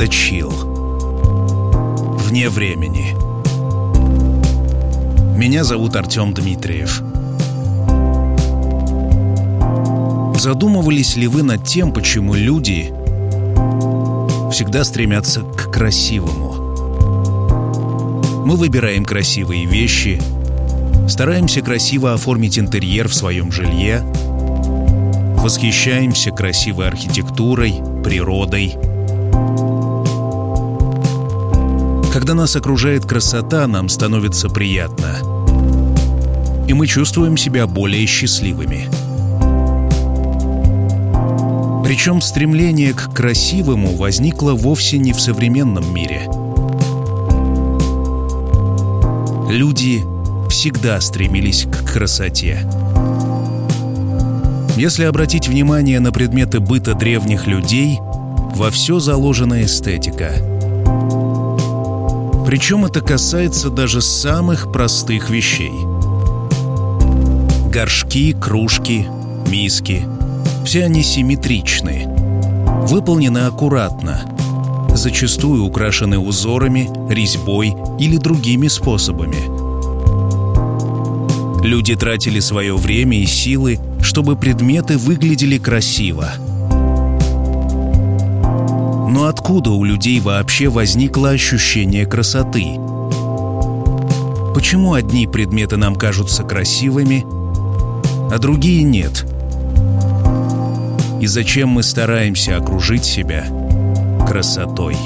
Это Чил. Вне времени. Меня зовут Артем Дмитриев. Задумывались ли вы над тем, почему люди всегда стремятся к красивому? Мы выбираем красивые вещи, стараемся красиво оформить интерьер в своем жилье, восхищаемся красивой архитектурой, природой. Когда нас окружает красота, нам становится приятно. И мы чувствуем себя более счастливыми. Причем стремление к красивому возникло вовсе не в современном мире. Люди всегда стремились к красоте. Если обратить внимание на предметы быта древних людей, во все заложена эстетика. Причем это касается даже самых простых вещей. Горшки, кружки, миски — все они симметричны, выполнены аккуратно, зачастую украшены узорами, резьбой или другими способами. Люди тратили свое время и силы чтобы предметы выглядели красиво. Но откуда у людей вообще возникло ощущение красоты? Почему одни предметы нам кажутся красивыми, а другие нет? И зачем мы стараемся окружить себя красотой?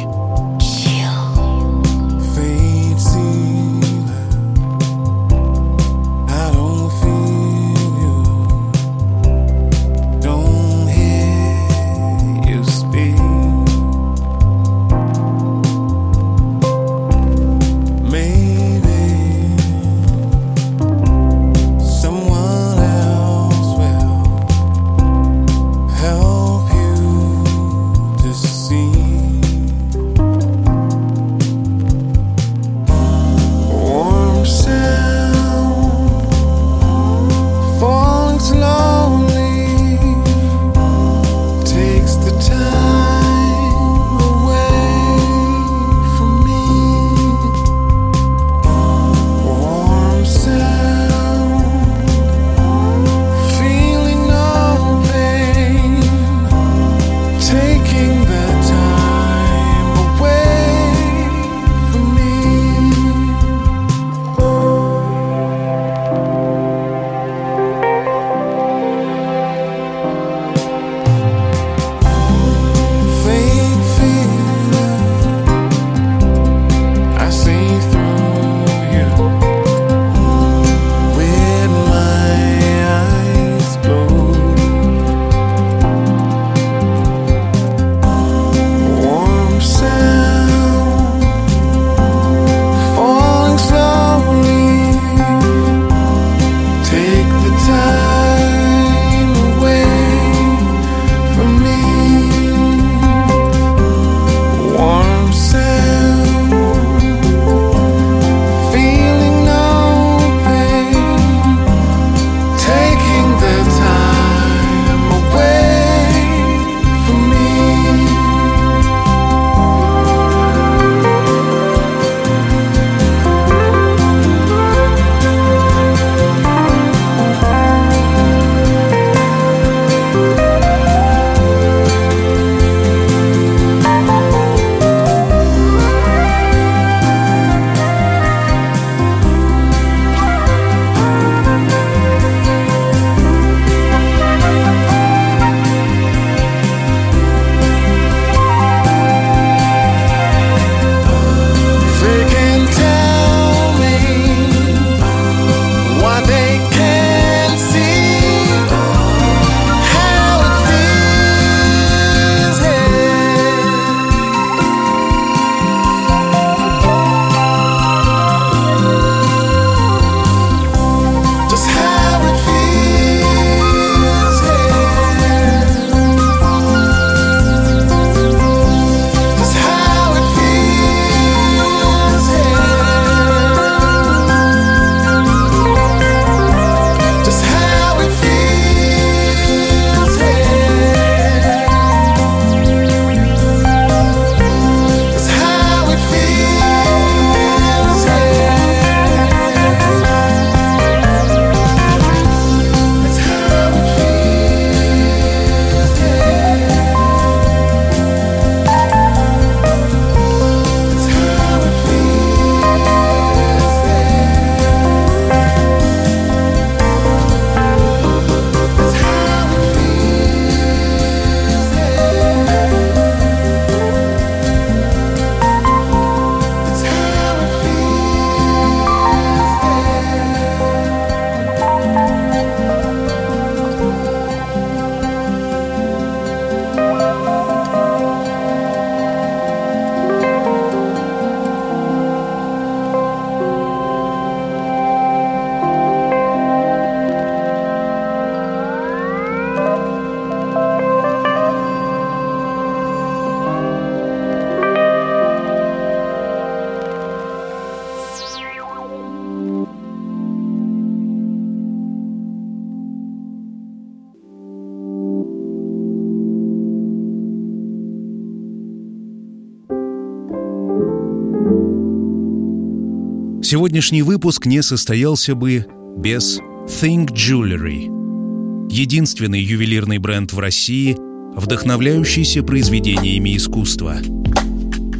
Сегодняшний выпуск не состоялся бы без Think Jewelry, единственный ювелирный бренд в России, вдохновляющийся произведениями искусства.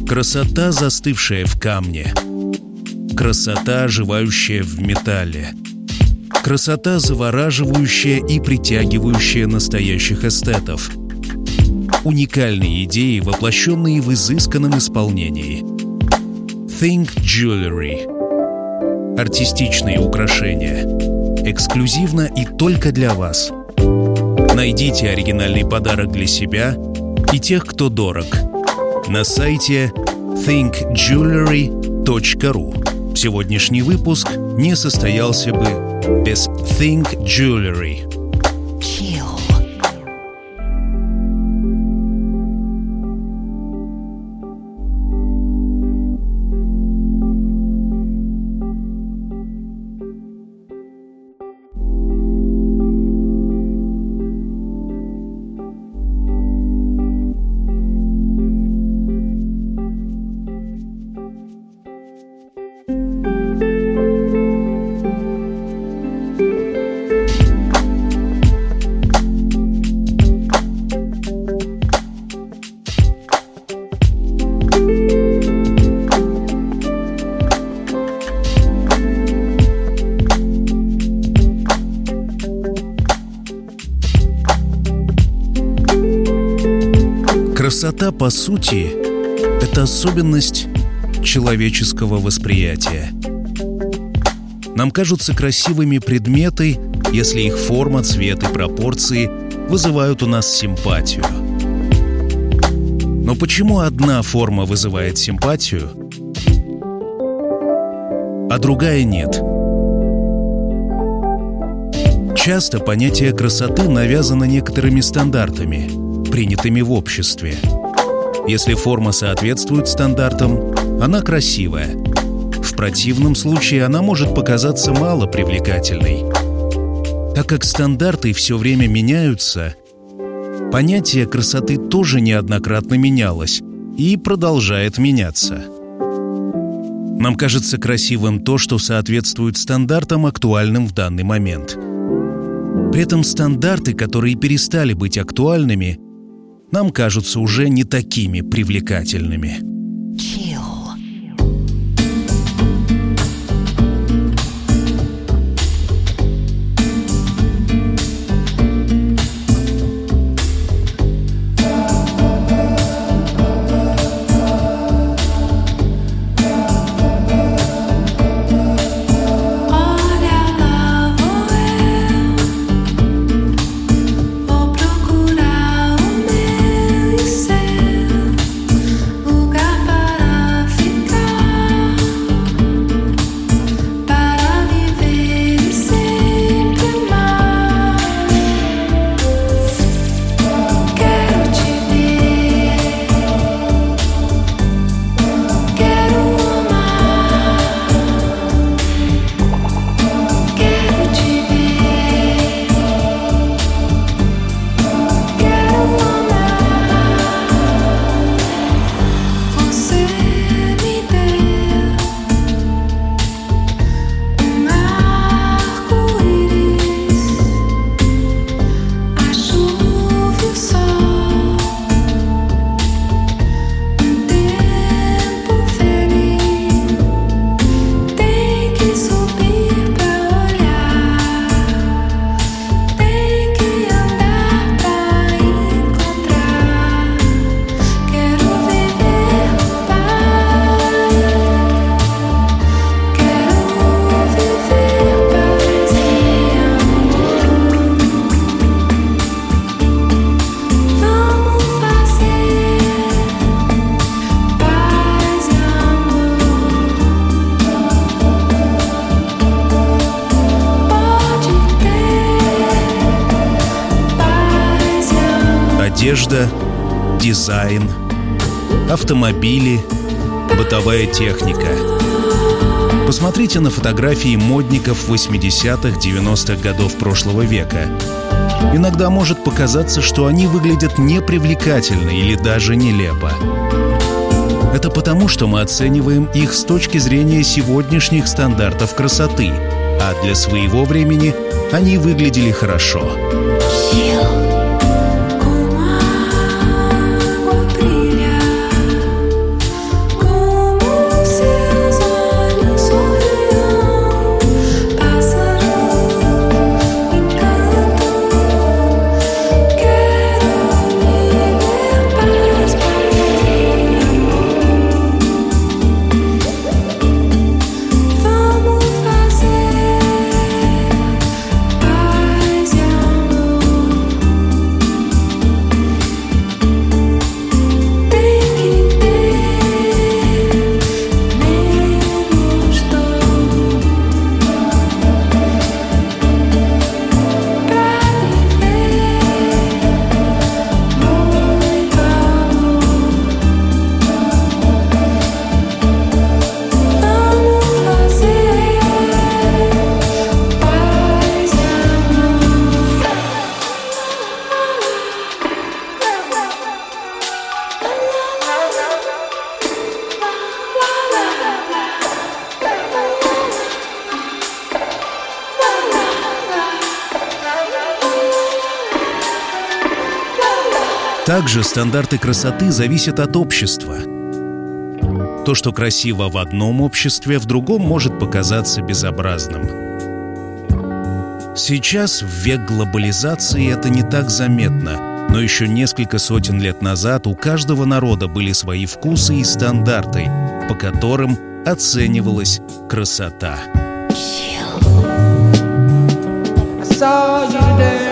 Красота, застывшая в камне. Красота, оживающая в металле. Красота, завораживающая и притягивающая настоящих эстетов. Уникальные идеи, воплощенные в изысканном исполнении. Think Jewelry. Артистичные украшения. Эксклюзивно и только для вас. Найдите оригинальный подарок для себя и тех, кто дорог. На сайте thinkjewelry.ru Сегодняшний выпуск не состоялся бы без Think Jewelry. По сути, это особенность человеческого восприятия. Нам кажутся красивыми предметы, если их форма, цвет и пропорции вызывают у нас симпатию. Но почему одна форма вызывает симпатию, а другая нет? Часто понятие красоты навязано некоторыми стандартами – принятыми в обществе. Если форма соответствует стандартам, она красивая. В противном случае она может показаться мало привлекательной. Так как стандарты все время меняются, понятие красоты тоже неоднократно менялось и продолжает меняться. Нам кажется красивым то, что соответствует стандартам, актуальным в данный момент. При этом стандарты, которые перестали быть актуальными, нам кажутся уже не такими привлекательными. одежда, дизайн, автомобили, бытовая техника. Посмотрите на фотографии модников 80-х, 90-х годов прошлого века. Иногда может показаться, что они выглядят непривлекательно или даже нелепо. Это потому, что мы оцениваем их с точки зрения сегодняшних стандартов красоты, а для своего времени они выглядели хорошо. Также стандарты красоты зависят от общества. То, что красиво в одном обществе, в другом может показаться безобразным. Сейчас, в век глобализации, это не так заметно, но еще несколько сотен лет назад у каждого народа были свои вкусы и стандарты, по которым оценивалась красота. Saw you today.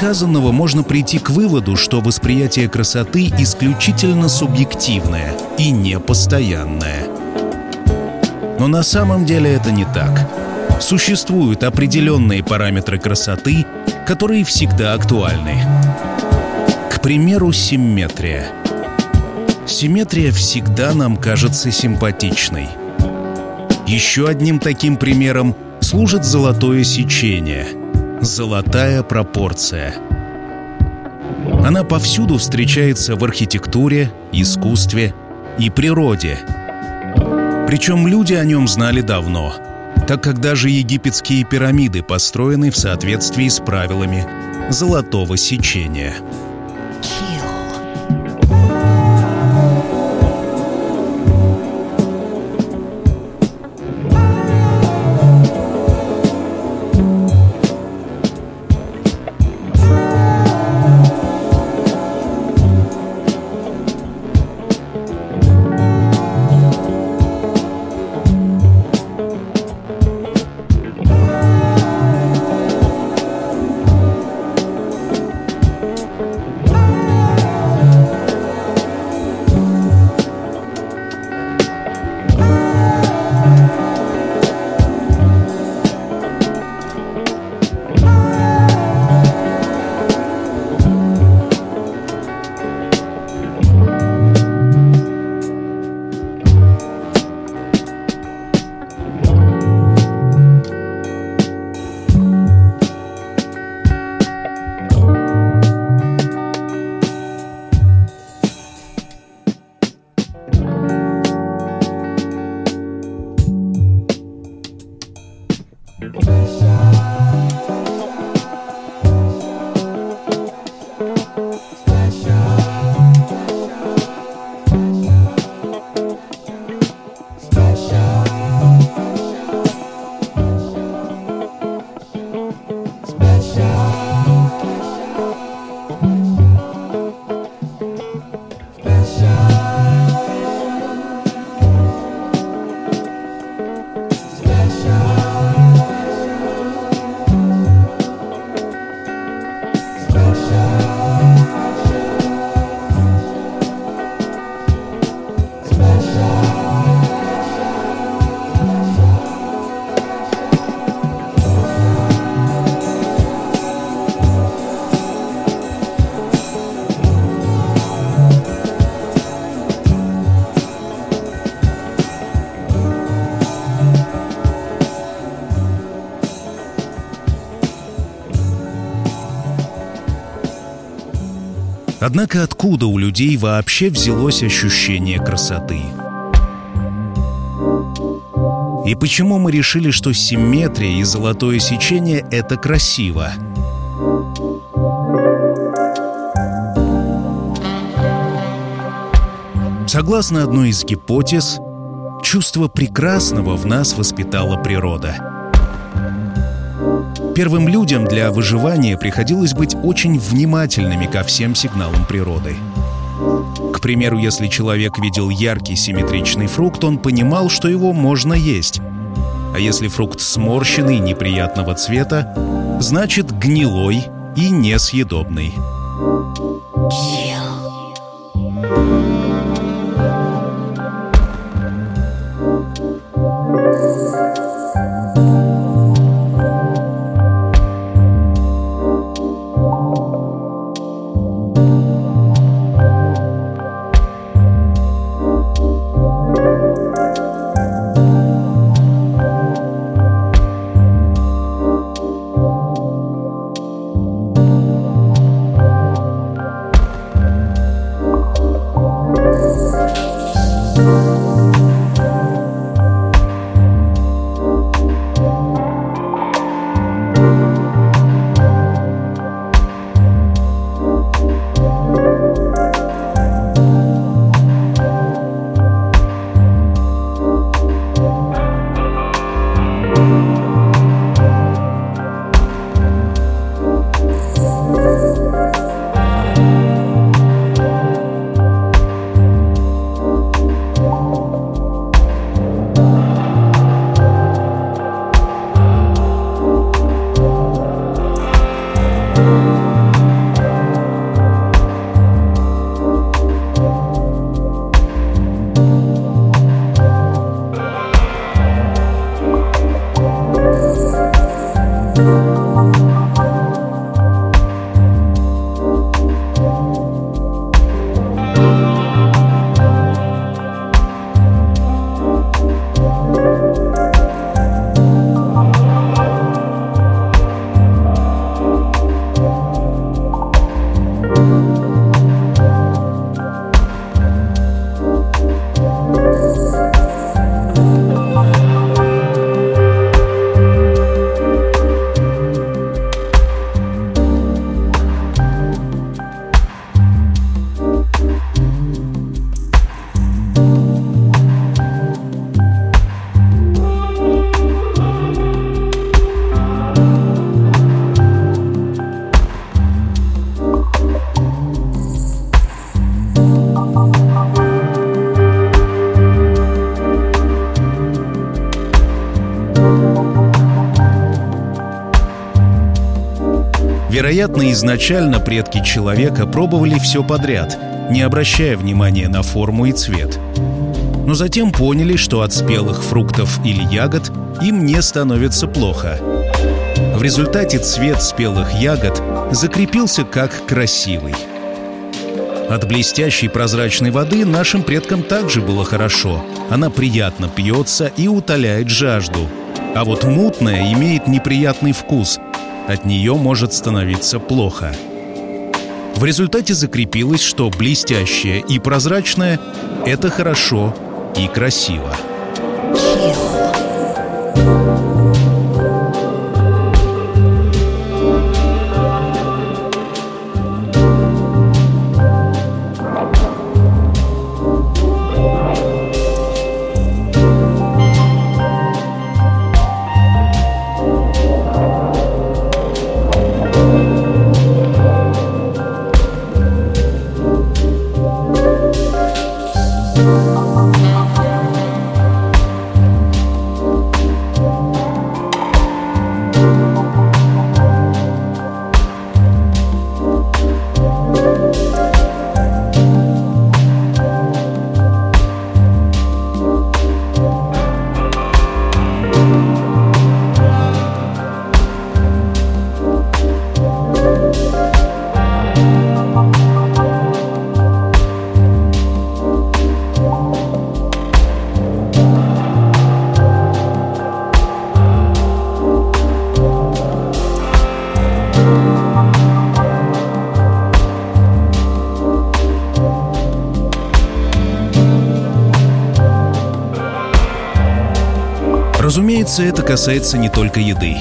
Сказанного можно прийти к выводу, что восприятие красоты исключительно субъективное и непостоянное. Но на самом деле это не так. Существуют определенные параметры красоты, которые всегда актуальны. К примеру, симметрия. Симметрия всегда нам кажется симпатичной. Еще одним таким примером служит золотое сечение — «Золотая пропорция». Она повсюду встречается в архитектуре, искусстве и природе. Причем люди о нем знали давно, так как даже египетские пирамиды построены в соответствии с правилами золотого сечения. Однако откуда у людей вообще взялось ощущение красоты? И почему мы решили, что симметрия и золотое сечение — это красиво? Согласно одной из гипотез, чувство прекрасного в нас воспитала природа — Первым людям для выживания приходилось быть очень внимательными ко всем сигналам природы. К примеру, если человек видел яркий симметричный фрукт, он понимал, что его можно есть. А если фрукт сморщенный, неприятного цвета, значит гнилой и несъедобный. Вероятно, изначально предки человека пробовали все подряд, не обращая внимания на форму и цвет. Но затем поняли, что от спелых фруктов или ягод им не становится плохо. В результате цвет спелых ягод закрепился как красивый. От блестящей прозрачной воды нашим предкам также было хорошо. Она приятно пьется и утоляет жажду. А вот мутная имеет неприятный вкус – от нее может становиться плохо. В результате закрепилось, что блестящее и прозрачное — это хорошо и красиво. Разумеется, это касается не только еды.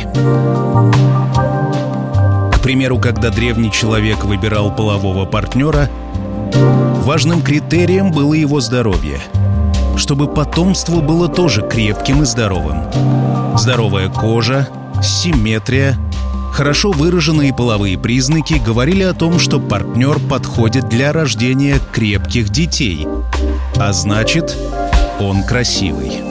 К примеру, когда древний человек выбирал полового партнера, важным критерием было его здоровье. Чтобы потомство было тоже крепким и здоровым. Здоровая кожа, симметрия, хорошо выраженные половые признаки говорили о том, что партнер подходит для рождения крепких детей, а значит, он красивый.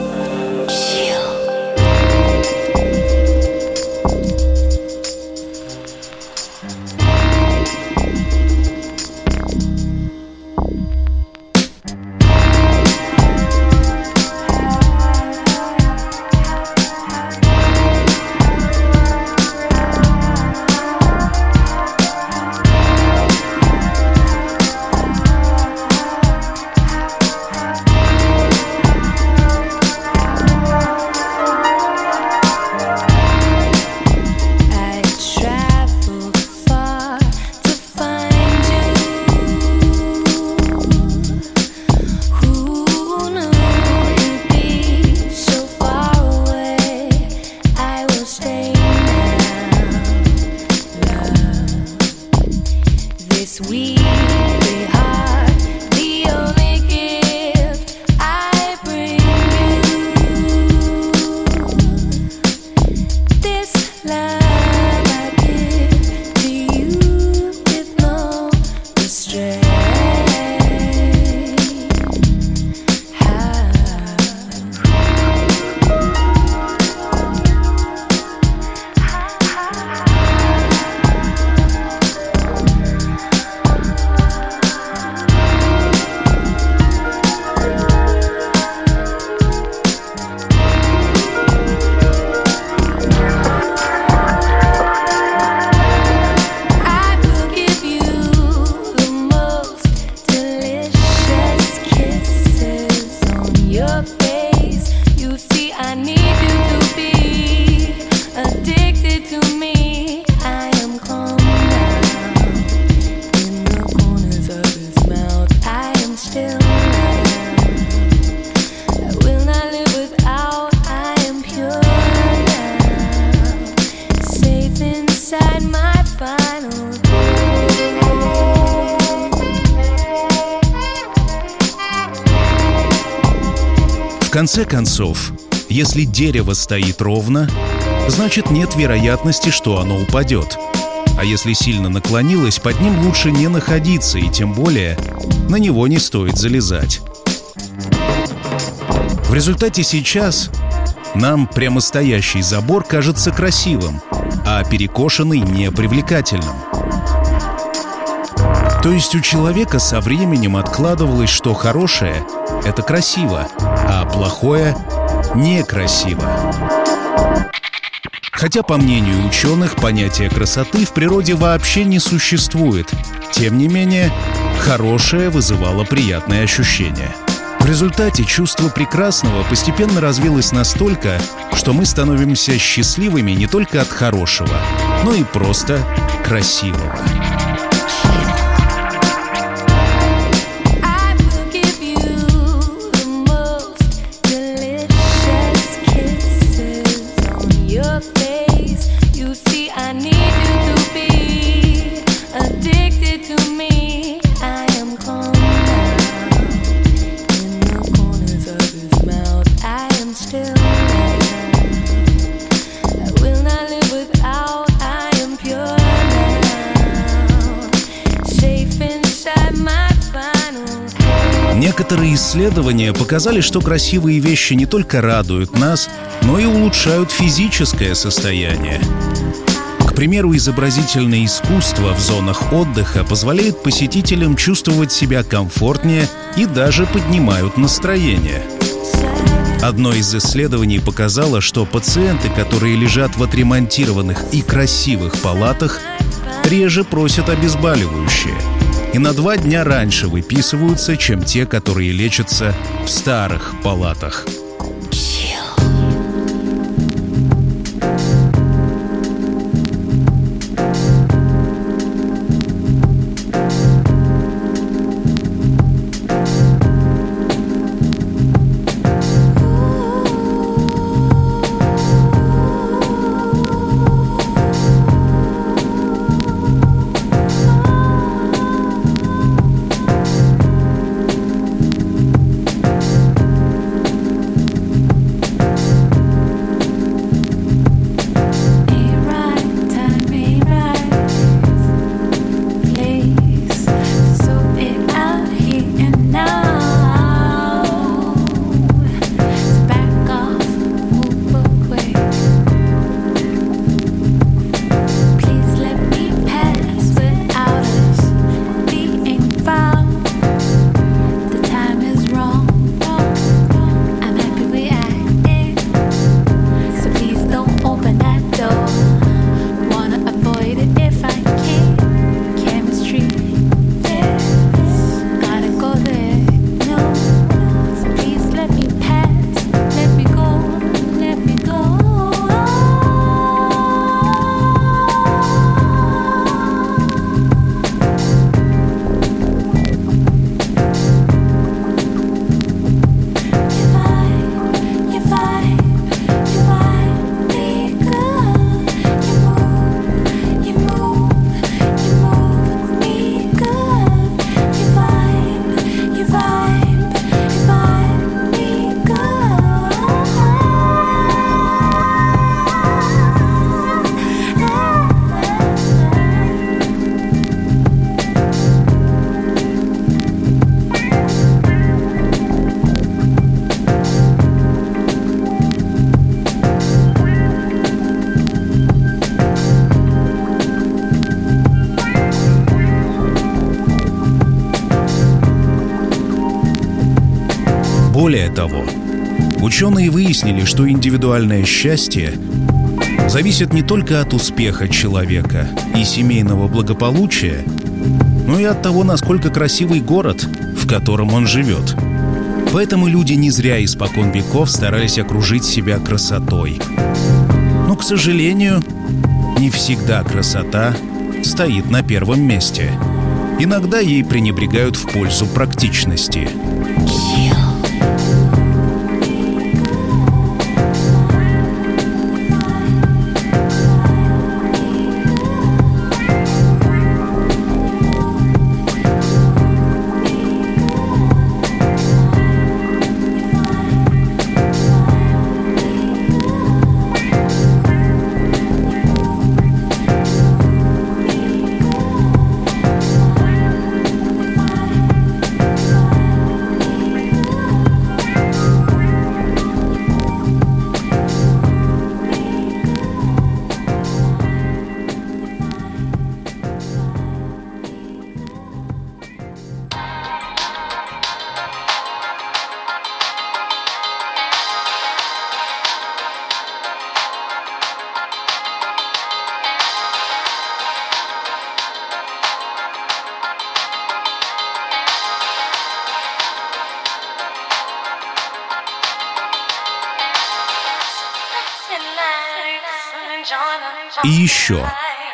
Конце концов, если дерево стоит ровно, значит нет вероятности, что оно упадет. А если сильно наклонилось, под ним лучше не находиться, и тем более на него не стоит залезать. В результате сейчас нам прямостоящий забор кажется красивым, а перекошенный — непривлекательным. То есть у человека со временем откладывалось, что хорошее — это красиво, а плохое — некрасиво. Хотя, по мнению ученых, понятия красоты в природе вообще не существует. Тем не менее, хорошее вызывало приятные ощущения. В результате чувство прекрасного постепенно развилось настолько, что мы становимся счастливыми не только от хорошего, но и просто красивого. Исследования показали, что красивые вещи не только радуют нас, но и улучшают физическое состояние. К примеру, изобразительное искусство в зонах отдыха позволяет посетителям чувствовать себя комфортнее и даже поднимают настроение. Одно из исследований показало, что пациенты, которые лежат в отремонтированных и красивых палатах, реже просят обезболивающие – и на два дня раньше выписываются, чем те, которые лечатся в старых палатах. Более того, ученые выяснили, что индивидуальное счастье зависит не только от успеха человека и семейного благополучия, но и от того, насколько красивый город, в котором он живет. Поэтому люди не зря испокон веков старались окружить себя красотой. Но, к сожалению, не всегда красота стоит на первом месте. Иногда ей пренебрегают в пользу практичности. И еще,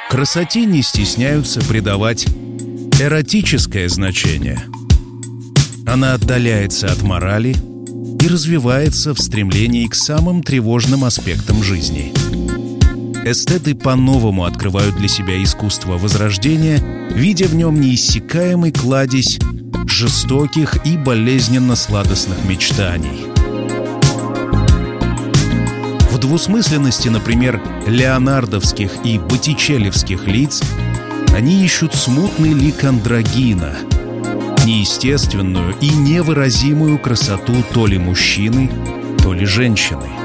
красоте не стесняются придавать эротическое значение. Она отдаляется от морали и развивается в стремлении к самым тревожным аспектам жизни. Эстеты по-новому открывают для себя искусство возрождения, видя в нем неиссякаемый кладезь жестоких и болезненно сладостных мечтаний – двусмысленности, например, леонардовских и боттичелевских лиц, они ищут смутный лик андрогина, неестественную и невыразимую красоту то ли мужчины, то ли женщины.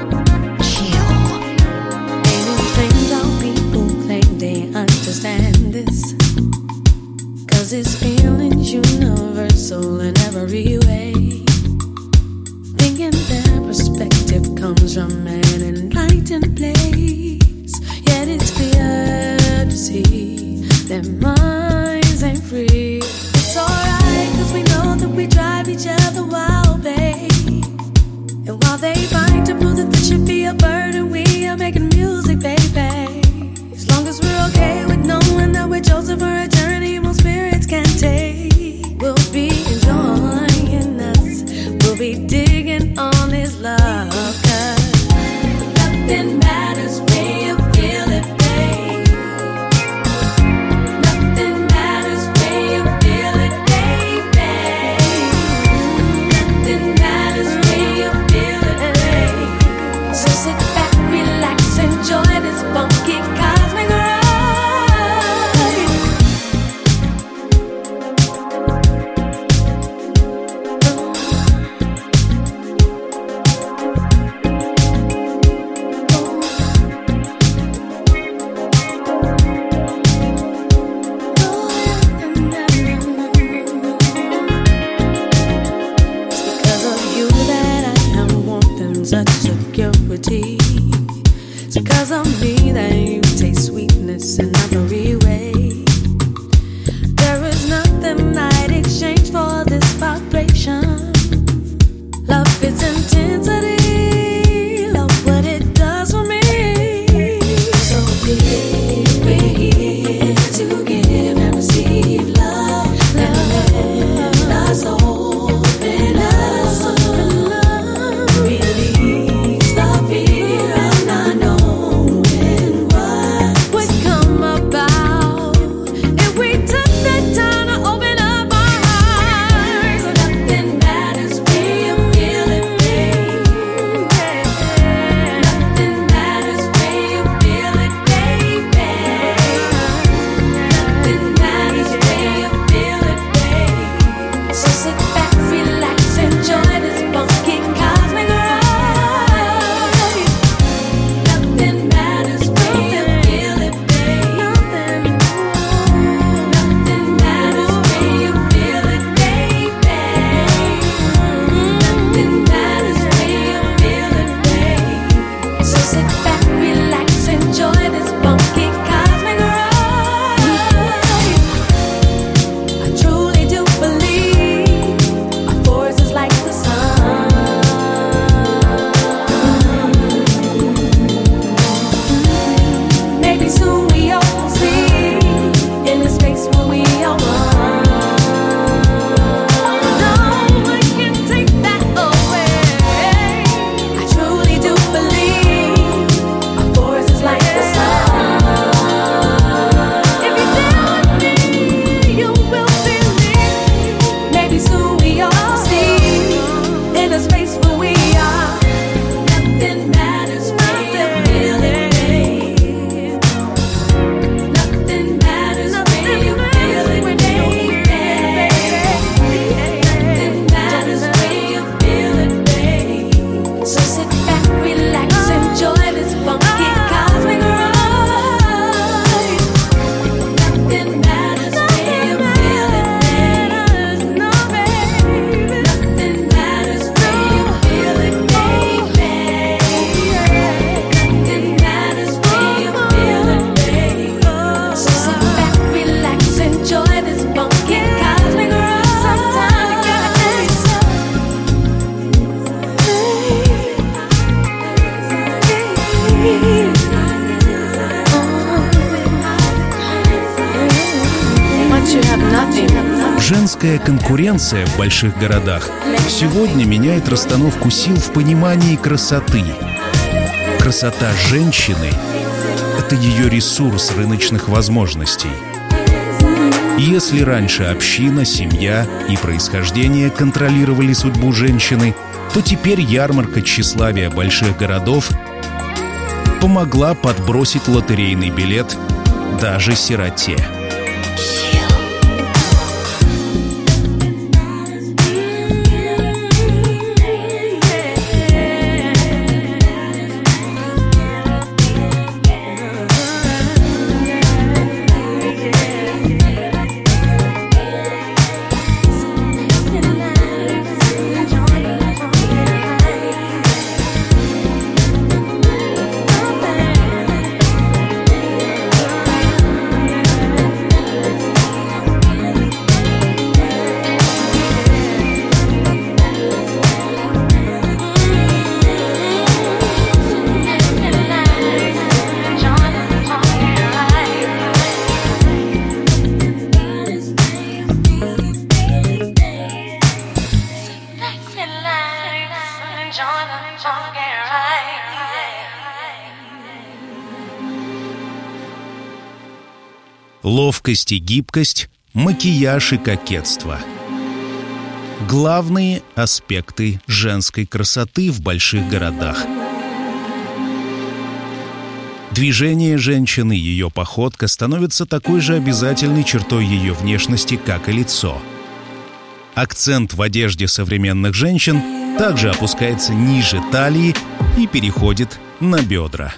Конкуренция в больших городах сегодня меняет расстановку сил в понимании красоты. Красота женщины — это ее ресурс рыночных возможностей. Если раньше община, семья и происхождение контролировали судьбу женщины, то теперь ярмарка тщеславия больших городов помогла подбросить лотерейный билет даже сироте. Ловкость и гибкость, макияж и кокетство. Главные аспекты женской красоты в больших городах. Движение женщины, ее походка становится такой же обязательной чертой ее внешности, как и лицо. Акцент в одежде современных женщин также опускается ниже талии и переходит на бедра.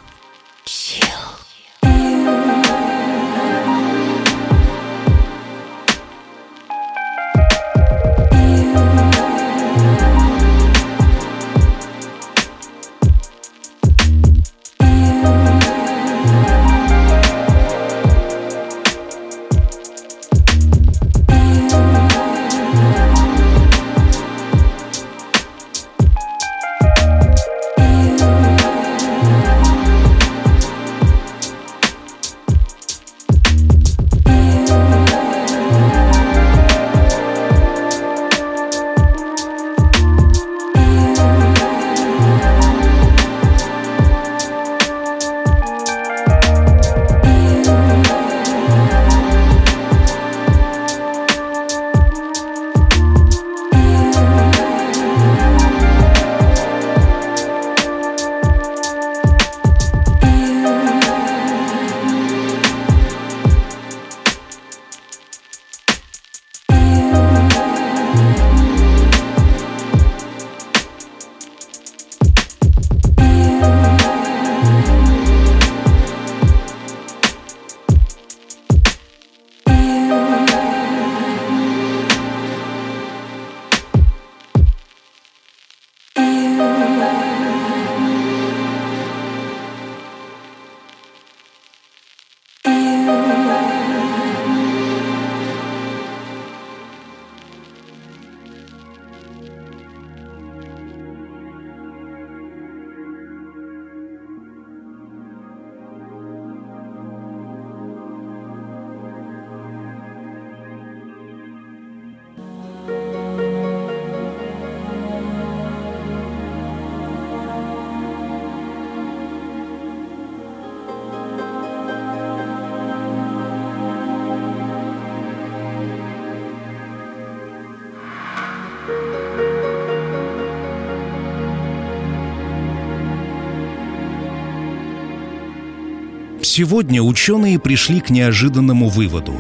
Сегодня ученые пришли к неожиданному выводу.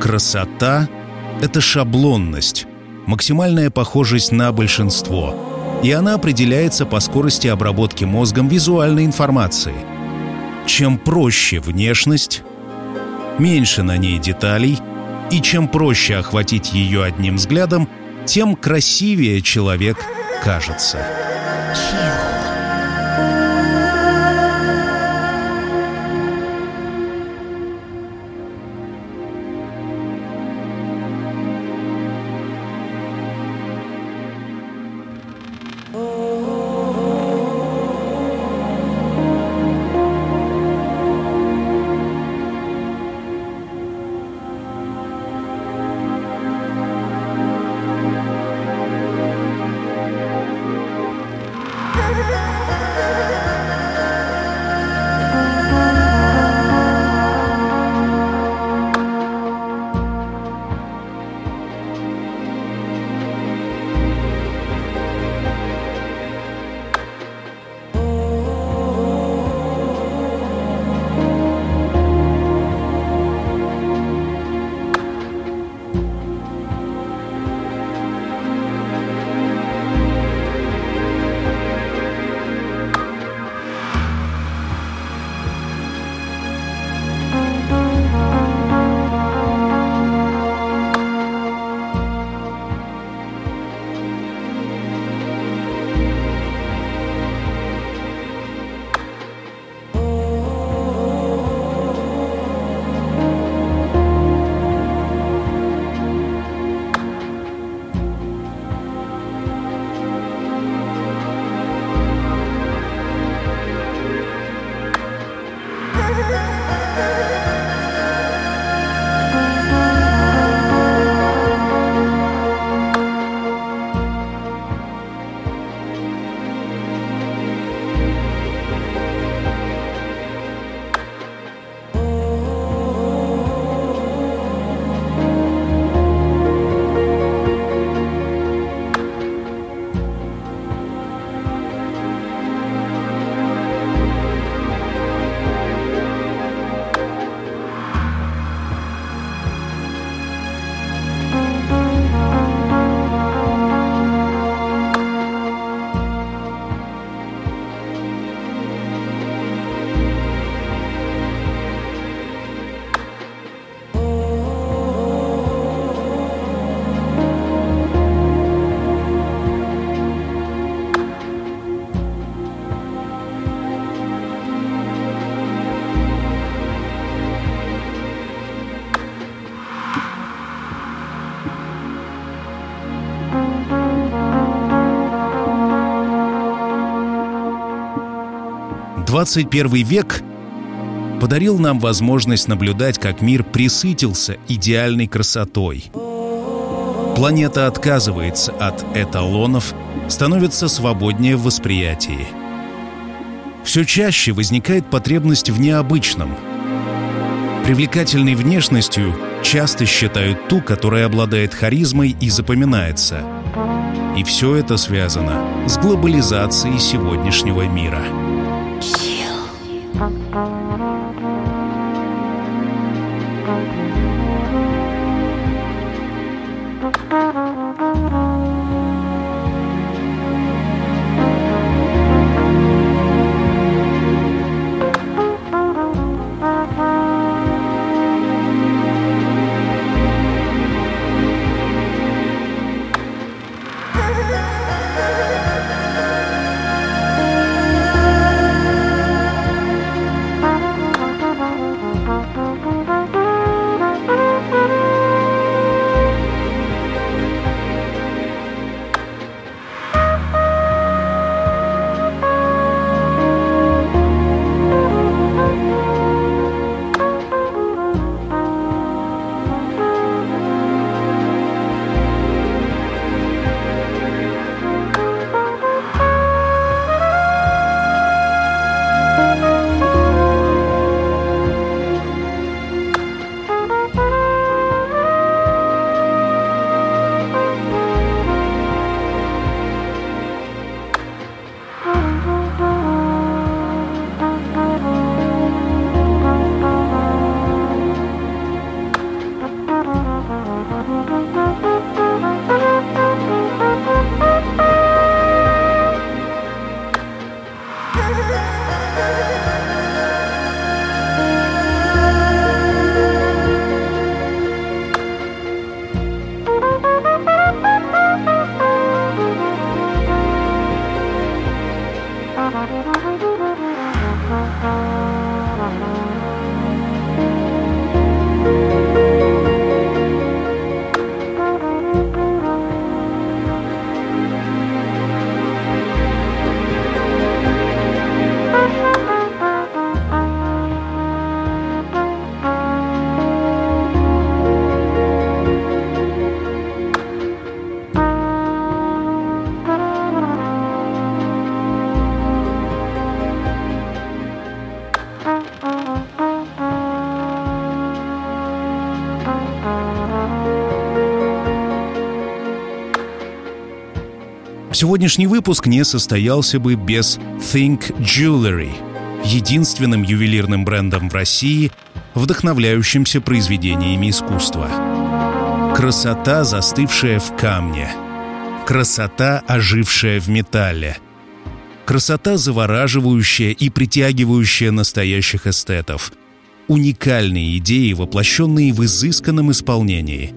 Красота — это шаблонность, максимальная похожесть на большинство, и она определяется по скорости обработки мозгом визуальной информации. Чем проще внешность, меньше на ней деталей, и чем проще охватить ее одним взглядом, тем красивее человек кажется. 21 век подарил нам возможность наблюдать, как мир присытился идеальной красотой. Планета отказывается от эталонов, становится свободнее в восприятии. Все чаще возникает потребность в необычном. Привлекательной внешностью часто считают ту, которая обладает харизмой и запоминается. И все это связано с глобализацией сегодняшнего мира. Сегодняшний выпуск не состоялся бы без Think Jewelry, единственным ювелирным брендом в России, вдохновляющимся произведениями искусства. Красота, застывшая в камне. Красота, ожившая в металле. Красота, завораживающая и притягивающая настоящих эстетов. Уникальные идеи, воплощенные в изысканном исполнении.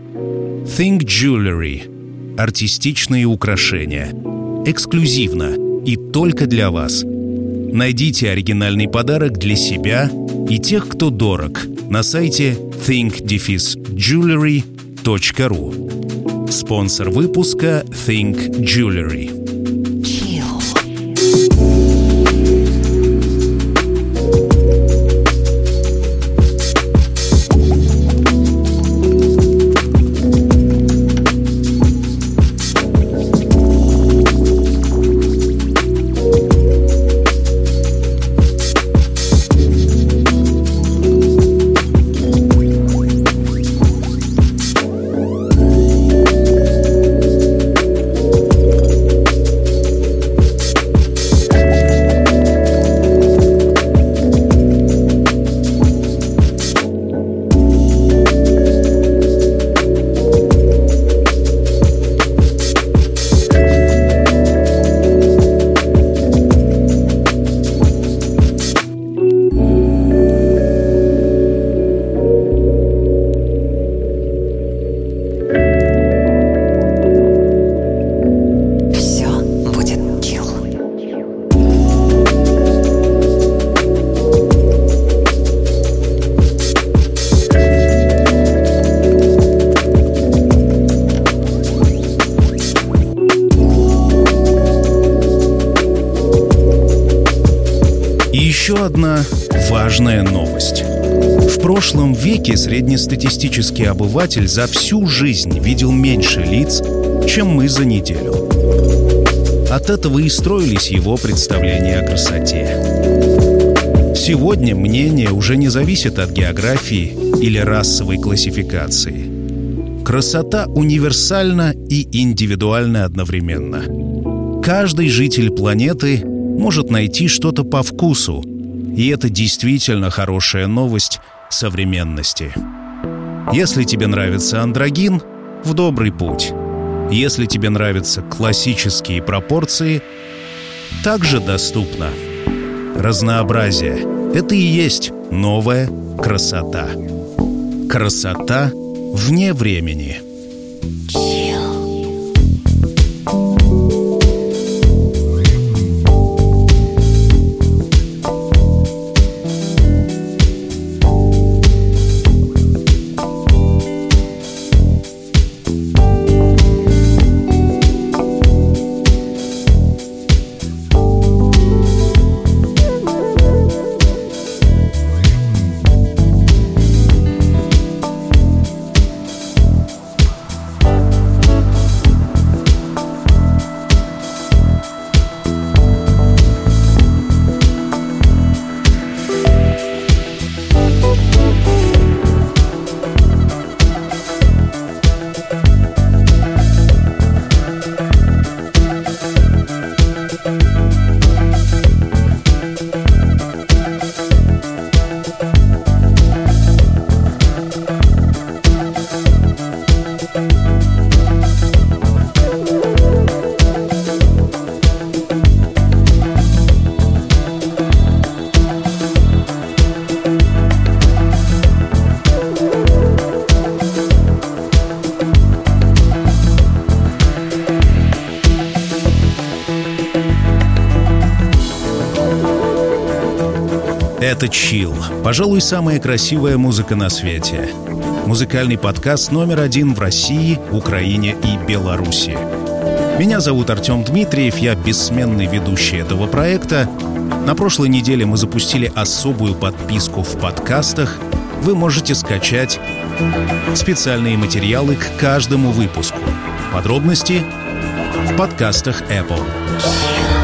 Think Jewelry – артистичные украшения – эксклюзивно и только для вас. Найдите оригинальный подарок для себя и тех, кто дорог, на сайте think-jewelry.ru. Спонсор выпуска Think Jewelry. Еще одна важная новость. В прошлом веке среднестатистический обыватель за всю жизнь видел меньше лиц, чем мы за неделю. От этого и строились его представления о красоте. Сегодня мнение уже не зависит от географии или расовой классификации. Красота универсальна и индивидуальна одновременно. Каждый житель планеты может найти что-то по вкусу, и это действительно хорошая новость современности. Если тебе нравится андрогин, в добрый путь. Если тебе нравятся классические пропорции, также доступно. Разнообразие — это и есть новая красота. Красота вне времени — Это «Чил». Пожалуй, самая красивая музыка на свете. Музыкальный подкаст номер один в России, Украине и Беларуси. Меня зовут Артем Дмитриев, я бессменный ведущий этого проекта. На прошлой неделе мы запустили особую подписку в подкастах. Вы можете скачать специальные материалы к каждому выпуску. Подробности в подкастах Apple.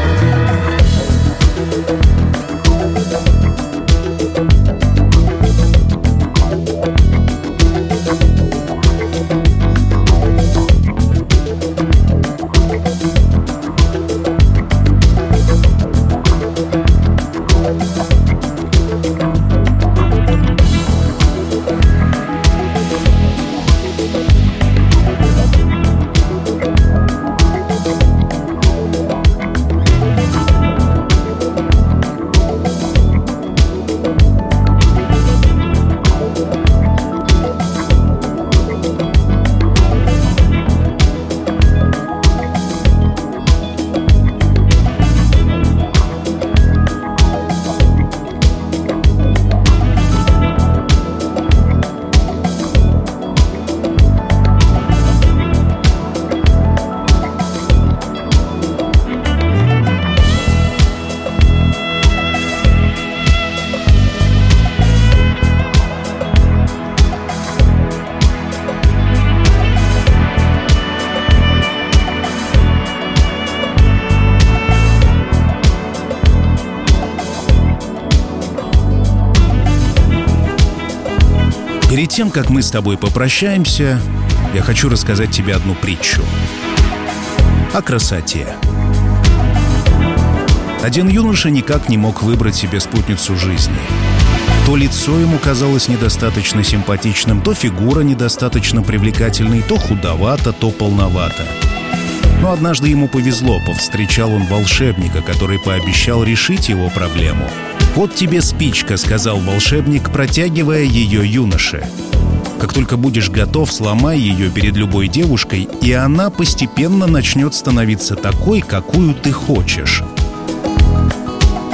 Тем, как мы с тобой попрощаемся, я хочу рассказать тебе одну притчу. О красоте. Один юноша никак не мог выбрать себе спутницу жизни. То лицо ему казалось недостаточно симпатичным, то фигура недостаточно привлекательной, то худовато, то полновато. Но однажды ему повезло, повстречал он волшебника, который пообещал решить его проблему — «Вот тебе спичка», — сказал волшебник, протягивая ее юноше. «Как только будешь готов, сломай ее перед любой девушкой, и она постепенно начнет становиться такой, какую ты хочешь».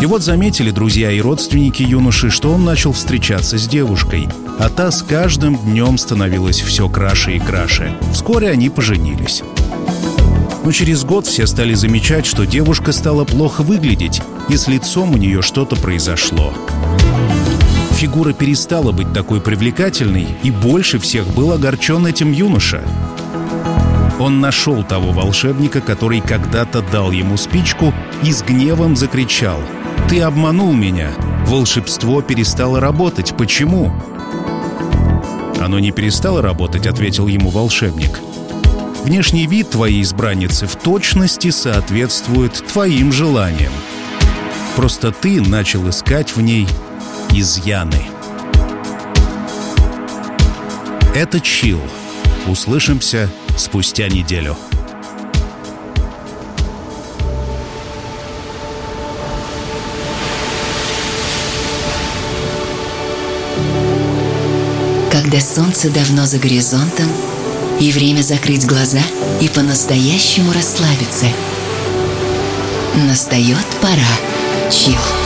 И вот заметили друзья и родственники юноши, что он начал встречаться с девушкой, а та с каждым днем становилась все краше и краше. Вскоре они поженились. Но через год все стали замечать, что девушка стала плохо выглядеть, и с лицом у нее что-то произошло. Фигура перестала быть такой привлекательной, и больше всех был огорчен этим юноша. Он нашел того волшебника, который когда-то дал ему спичку и с гневом закричал «Ты обманул меня! Волшебство перестало работать. Почему?» «Оно не перестало работать», — ответил ему волшебник. «Внешний вид твоей избранницы в точности соответствует твоим желаниям. Просто ты начал искать в ней изъяны». Это Чил. Услышимся спустя неделю. Когда солнце давно за горизонтом, и время закрыть глаза и по-настоящему расслабиться. Настает пора. Чил.